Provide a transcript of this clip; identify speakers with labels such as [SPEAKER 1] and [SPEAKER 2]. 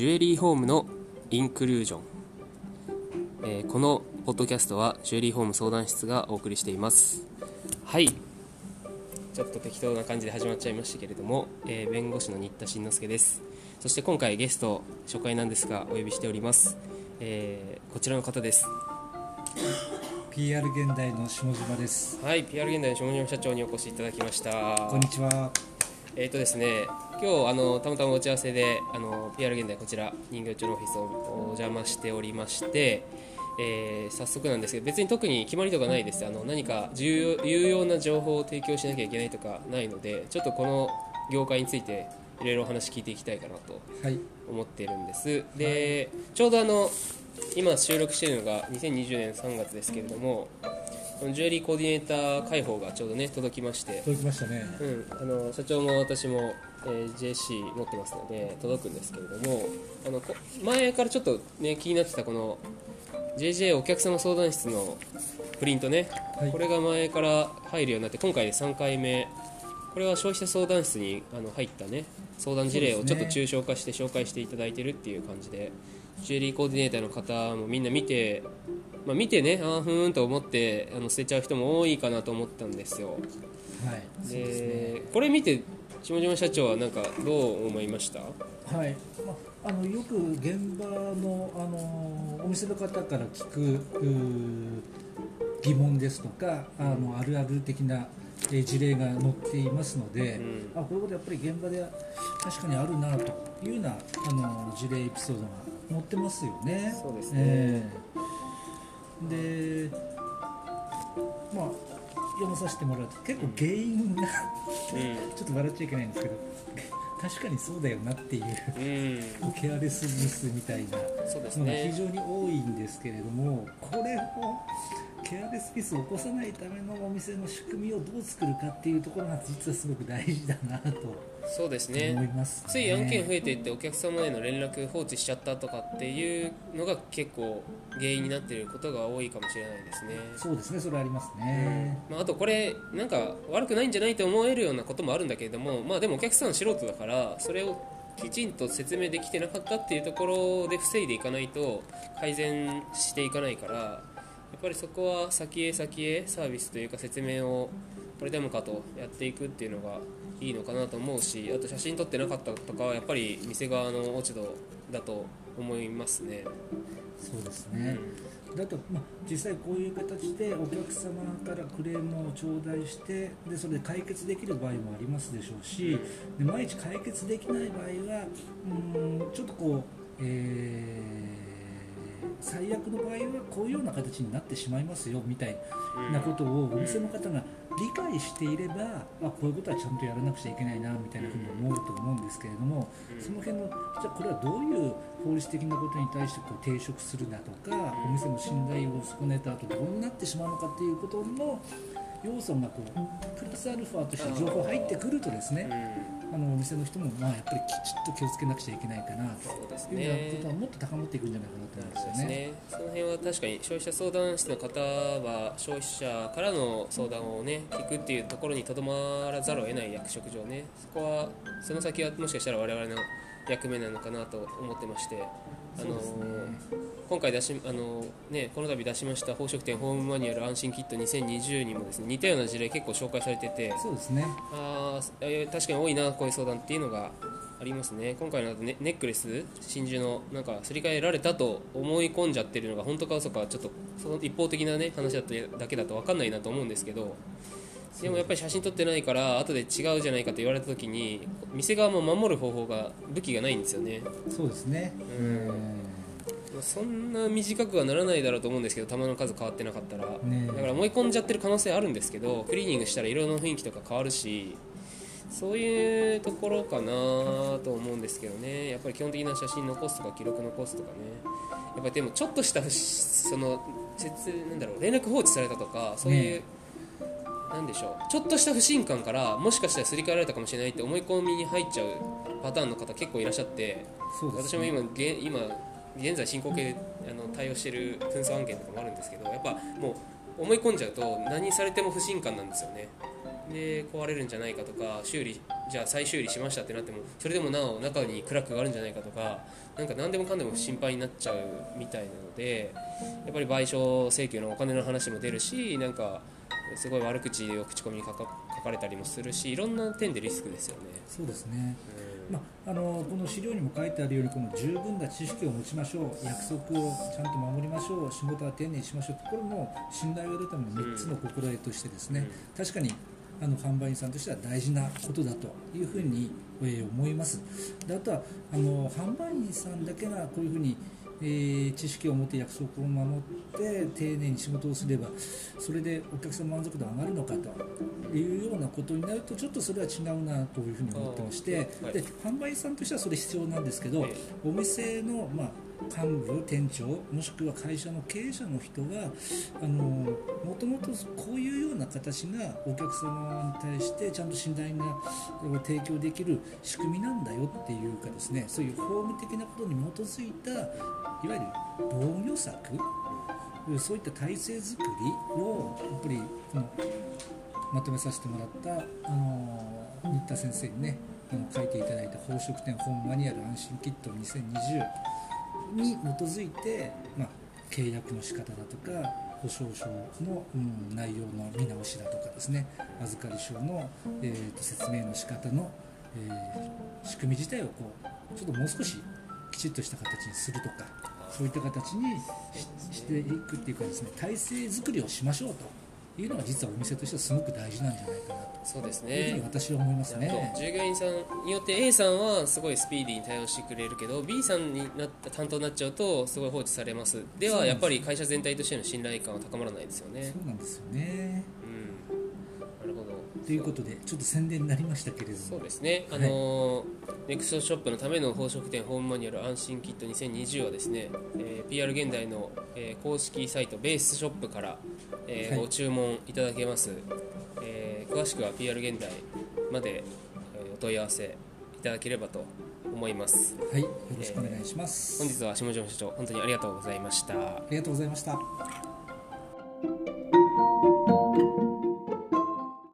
[SPEAKER 1] ジュエリーホームのインクルージョン、えーこのポッドキャストはジュエリーホーム相談室がお送りしています。はい。ちょっと適当な感じで始まっちゃいましたけれども、えー弁護士の新田慎之介です。そして今回ゲスト初回なんですがお呼びしております、えーこちらの方です。
[SPEAKER 2] PR 現代の下島です。
[SPEAKER 1] はい。PR 現代の下島社長にお越しいただきました。
[SPEAKER 2] こんにちは。
[SPEAKER 1] えーとですね、今日あのたまたま打ち合わせであの PR 現代こちら人形町のオフィスをお邪魔しておりまして、えー早速なんですけど別に特に決まりとかないです。あの何か重要有用な情報を提供しなきゃいけないとかないのでちょっとこの業界についていろいろお話聞いていきたいかなと
[SPEAKER 2] はい。
[SPEAKER 1] 思っているんです。で、ちょうどあの今収録しているのが2020年3月ですけれどもジュエリーコーディネーター開放がちょうどね届きまして。
[SPEAKER 2] 届きましたね。
[SPEAKER 1] うん、あの社長も私も、えー JC 持ってますので届くんですけれどもあのこ前からちょっと、ね、気になってたこの JJ お客様相談室のプリントね、
[SPEAKER 2] はい
[SPEAKER 1] これが前から入るようになって今回で3回目これは消費者相談室にあの入ったね相談事例をちょっと抽象化して紹介していただいてるっていう感じでジュエリーコーディネーターの方もみんな見て、まあ、見てねあーふーんと思ってあの捨てちゃう人も多いかなと思ったんですよ
[SPEAKER 2] はい。
[SPEAKER 1] で
[SPEAKER 2] ね。
[SPEAKER 1] これ見て下島社長はなんかどう思いました？
[SPEAKER 2] はい。まあのよく現場のあのお店の方から聞く疑問ですとかあのあるある的なえー事例が載っていますので、
[SPEAKER 1] うん。
[SPEAKER 2] あこういうことやっぱり現場で確かにあるなというようなあの事例エピソードが載ってますよね。
[SPEAKER 1] そうですね。
[SPEAKER 2] ええ。でまあ読まさせてもらうと結構原因が
[SPEAKER 1] う
[SPEAKER 2] ちょっと笑っちゃいけないんですけど確かにそうだよなっていう
[SPEAKER 1] ん、うん、
[SPEAKER 2] ケアレスミスみたいなのが非
[SPEAKER 1] ね
[SPEAKER 2] 常に多いんですけれどもこれをケアレスミスを起こさないためのお店の仕組みをどう作るかっていうところが実はすごく大事だなと
[SPEAKER 1] そうです
[SPEAKER 2] 思い
[SPEAKER 1] ね
[SPEAKER 2] ます、
[SPEAKER 1] つい案件増えていってお客様への連絡放置しちゃったとかっていうのが結構原因になっていることが多いかもしれないですね。
[SPEAKER 2] そうですね。それありますね、
[SPEAKER 1] まあ、あとこれなんか悪くないんじゃないと思えるようなこともあるんだけれどもまあでもお客さん素人だからそれをきちんと説明できてなかったっていうところで防いでいかないと改善していかないからぱりそこは先へ先へサービスというか説明をこれでもかとやっていくっていうのがいいのかなと思うしあと写真撮ってなかったとかはやっぱり店側の落ち度だと思いますね。
[SPEAKER 2] そうですね、だと、まあ、実際こういう形でお客様からクレームを頂戴してでそれで解決できる場合もありますでしょうしで毎日解決できない場合はうんちょっとこう、えー最悪の場合はこういうような形になってしまいますよみたい
[SPEAKER 1] うん
[SPEAKER 2] なことをお店の方が理解していれば、あこういうことはちゃんとやらなくちゃいけないなみたいなふうに思うと思うんですけれども、
[SPEAKER 1] うん。
[SPEAKER 2] その辺のじゃあこれはどういう法律的なことに対してこう抵触するだとか、お店の信頼を損ねた後どうなってしまうのかっていうことの要素がこうプラスアルファとして情報入ってくるとですね、
[SPEAKER 1] うん
[SPEAKER 2] あのお店の人もまあやっぱりきちっと気をつけなくちゃいけないかなと。
[SPEAKER 1] そうです
[SPEAKER 2] いうような
[SPEAKER 1] ね
[SPEAKER 2] ことはもっと高まっていくんじゃないかなと思うんですよね。
[SPEAKER 1] ね、その辺は確かに消費者相談室の方は消費者からの相談をね聞くっていうところにとどまらざるを得ない役職上ねそこはその先はもしかしたら我々の役目なのかなと思ってましてあの、
[SPEAKER 2] ね。
[SPEAKER 1] 今回出しあの、ね、この度出しました宝飾店ホームマニュアル安心キット2020にもですね似たような事例結構紹介されてて
[SPEAKER 2] そうですね。
[SPEAKER 1] あ確かに多いなこういう相談っていうのがありますね。今回のネネックレス真珠のなんかすり替えられたと思い込んじゃってるのが本当か嘘かはちょっとその一方的なね話だっただけだと分かんないなと思うんですけどでもやっぱり写真撮ってないから後で違うじゃないかと言われた時に店側も守る方法が武器がないんですよね。
[SPEAKER 2] そうですね。
[SPEAKER 1] うん。まあそんな短くはならないだろうと思うんですけど玉の数変わってなかったら、
[SPEAKER 2] ね
[SPEAKER 1] だから思い込んじゃってる可能性あるんですけどクリーニングしたら色の雰囲気とか変わるしそういうところかなと思うんですけどね。やっぱり基本的な写真残すとか記録残すとかね。やっぱりでもちょっとしたその説なんだろう連絡放置されたとかそういう、
[SPEAKER 2] ね
[SPEAKER 1] なんでしょう。ちょっとした不信感からもしかしたらすり替えられたかもしれないって思い込みに入っちゃうパターンの方結構いらっしゃって
[SPEAKER 2] そうです
[SPEAKER 1] 私も今げ今現在進行形であの対応している紛争案件とかもあるんですけどやっぱもう思い込んじゃうと何されても不信感なんですよね。で壊れるんじゃないかとか修理じゃあ再修理しましたってなってもそれでもなお中にクラックがあるんじゃないかとかなんか何でもかんでも心配になっちゃうみたいなのでやっぱり賠償請求のお金の話も出るしなんかすごい悪口を口コミに書か書かれたりもするしいろんな点でリスクですよね。
[SPEAKER 2] そうですね。
[SPEAKER 1] うん。
[SPEAKER 2] まあ、あのこの資料にも書いてあるようにこの十分な知識を持ちましょう約束をちゃんと守りましょう仕事は丁寧にしましょうこれも信頼を得るための3つの心得としてですね、確かにあの販売員さんとしては大事なことだというふうに、えー思います。であとはあの販売員さんだけがこういうふうに、えー知識を持って約束を守って丁寧に仕事をすればそれでお客さんの満足度が上がるのかというようなことになるとちょっとそれは違うなというふうに思ってまして、
[SPEAKER 1] はい。
[SPEAKER 2] で販売員さんとしてはそれ必要なんですけど、
[SPEAKER 1] え
[SPEAKER 2] お店の、まあ、幹部、店長もしくは会社の経営者の人があのもともとこういうような形がお客様に対してちゃんと信頼がを提供できる仕組みなんだよっていうかですねそういう法務的なことに基づいたいわゆる防御策そういった体制づくりをやっぱりこのまとめさせてもらったあの新田先生にねあの書いていただいた宝飾店本マニュアル安心キット2020に基づいて、まあ、契約の仕方だとか保証書の、うん、内容の見直しだとかですね預かり証の、えーと説明の仕方の、え組み自体をこうちょっともう少しきちっとした形にするとかそういった形にししていくっていうかですね。体制作りをしましょうというのが実はお店としてはすごく大事なんじゃないかな
[SPEAKER 1] そうです
[SPEAKER 2] というふうに
[SPEAKER 1] ね
[SPEAKER 2] 私は思いますね。
[SPEAKER 1] 従業員さんによって A さんはすごいスピーディーに対応してくれるけど B さんになった担当になっちゃうとすごい放置されます。ではやっぱり会社全体としての信頼感は高まらないですよね。
[SPEAKER 2] そうなんですよねということでちょっと宣伝になりましたけれども。
[SPEAKER 1] そうですね、あ
[SPEAKER 2] はい。
[SPEAKER 1] のネクストショップのための宝飾店ホームマニュアル安心キット2020はですね、えー PR 現代の、えー公式サイトベースショップから、えー
[SPEAKER 2] はい。
[SPEAKER 1] ご注文いただけます、えー詳しくは PR 現代まで、えーお問い合わせいただければと思います。
[SPEAKER 2] はい。よろしくお願いします、
[SPEAKER 1] 本日は下條社長本当にありがとうございました。
[SPEAKER 2] ありがとうございました